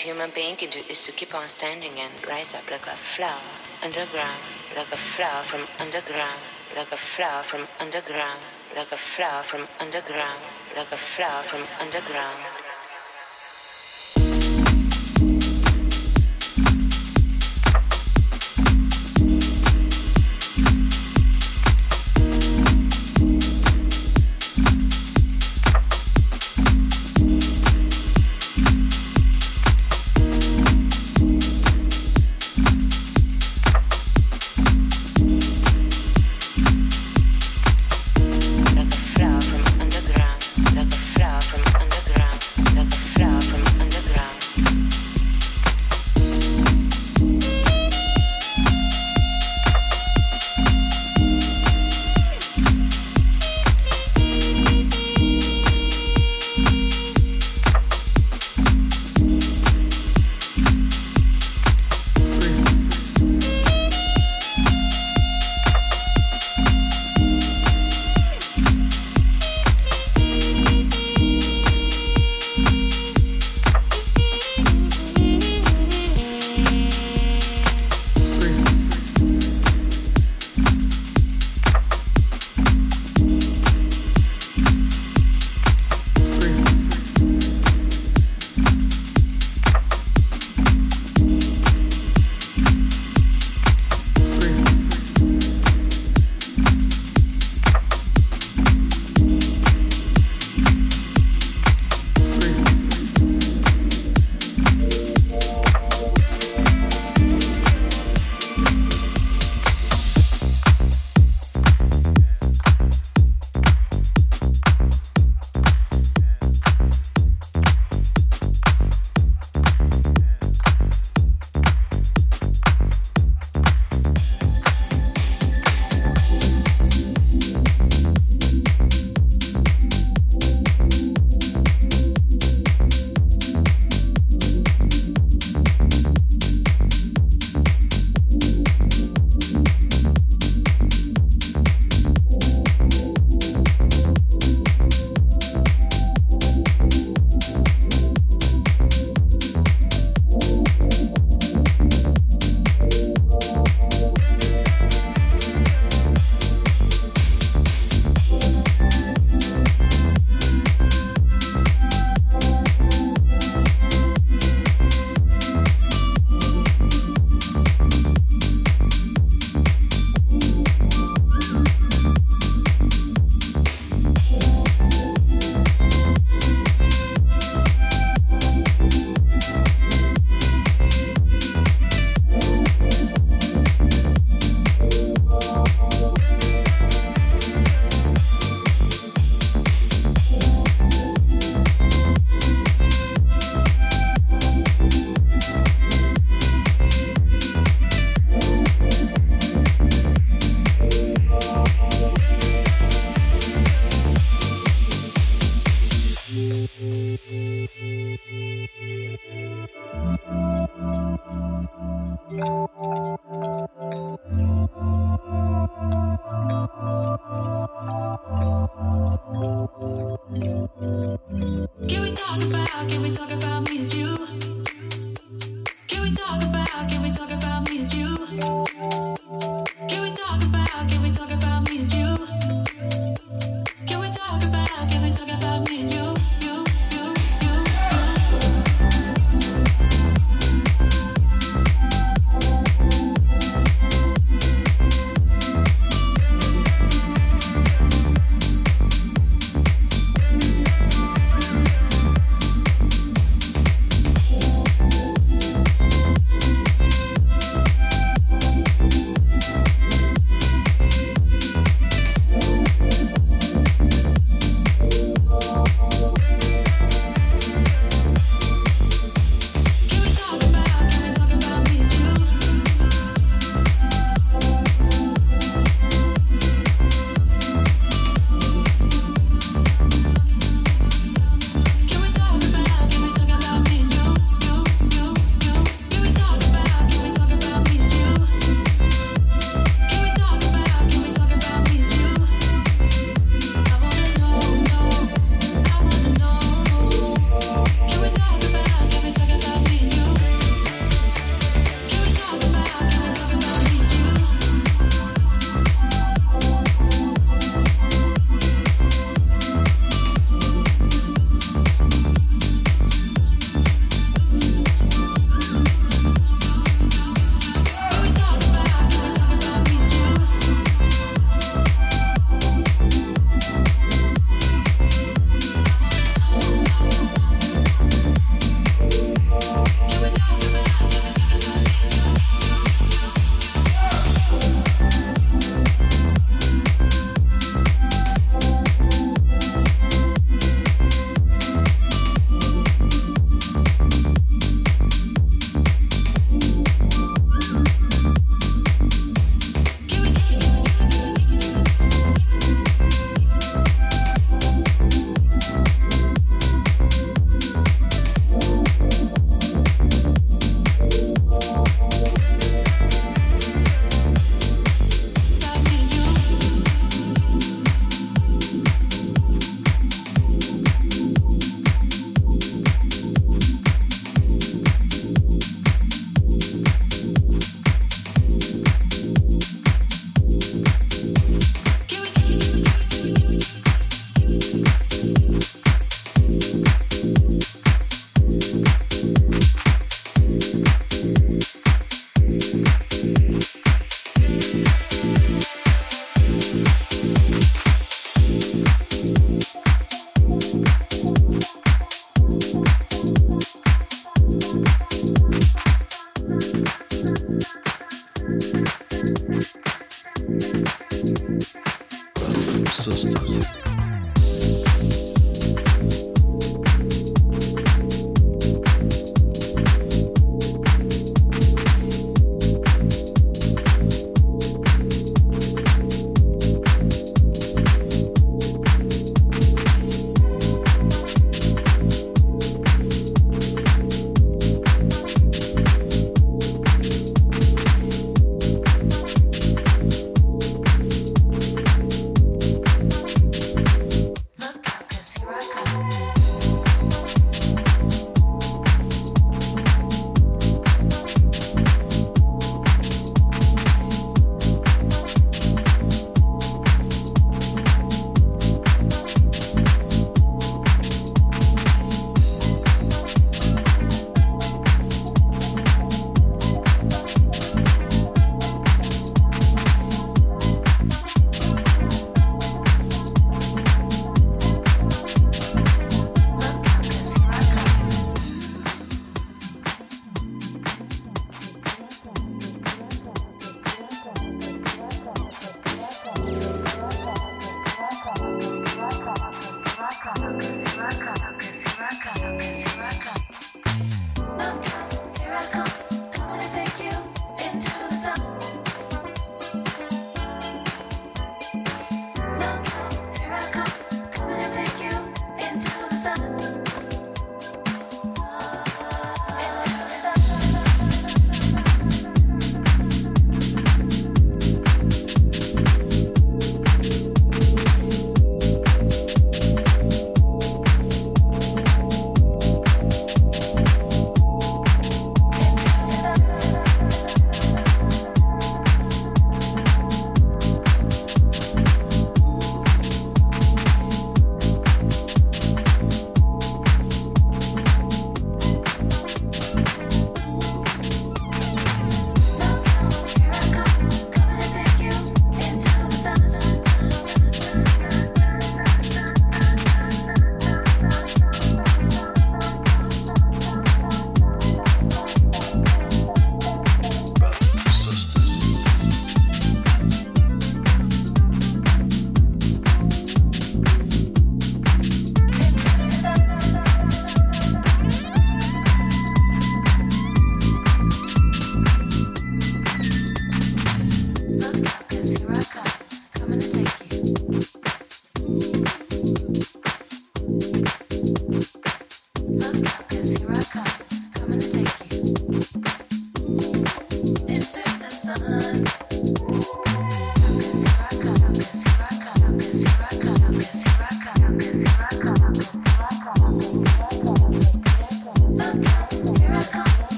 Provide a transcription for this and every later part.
keep on standing and rise up like a flower underground, like a flower from underground, like a flower underground, like a flower from underground, like a flower from underground. like a flower from underground, like a flower from underground.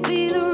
despido.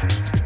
Thank you.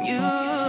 you.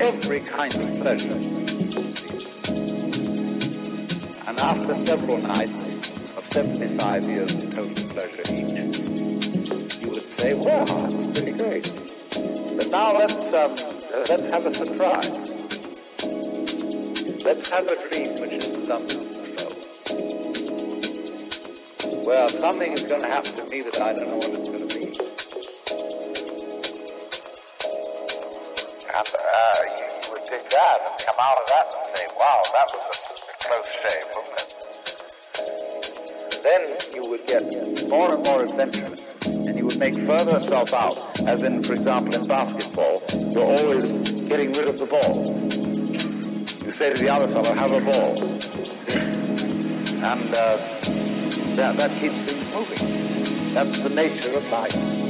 Every kind of pleasure. And after several nights of 75 years of total pleasure each, you would say, well, that's pretty great. But now let's, um, let's have a surprise. Let's have a dream which is something well, something is going to happen to me that I don't know what it's going to uh, you, would pick that and come out of that and say, wow, that was a, close shave, wasn't it? Then you would get more and more adventurous and you would make further self out, as in, for example, in basketball, you're always getting rid of the ball. You say to the other fellow, have a ball. See? And uh, that, that keeps things moving. That's the nature of life.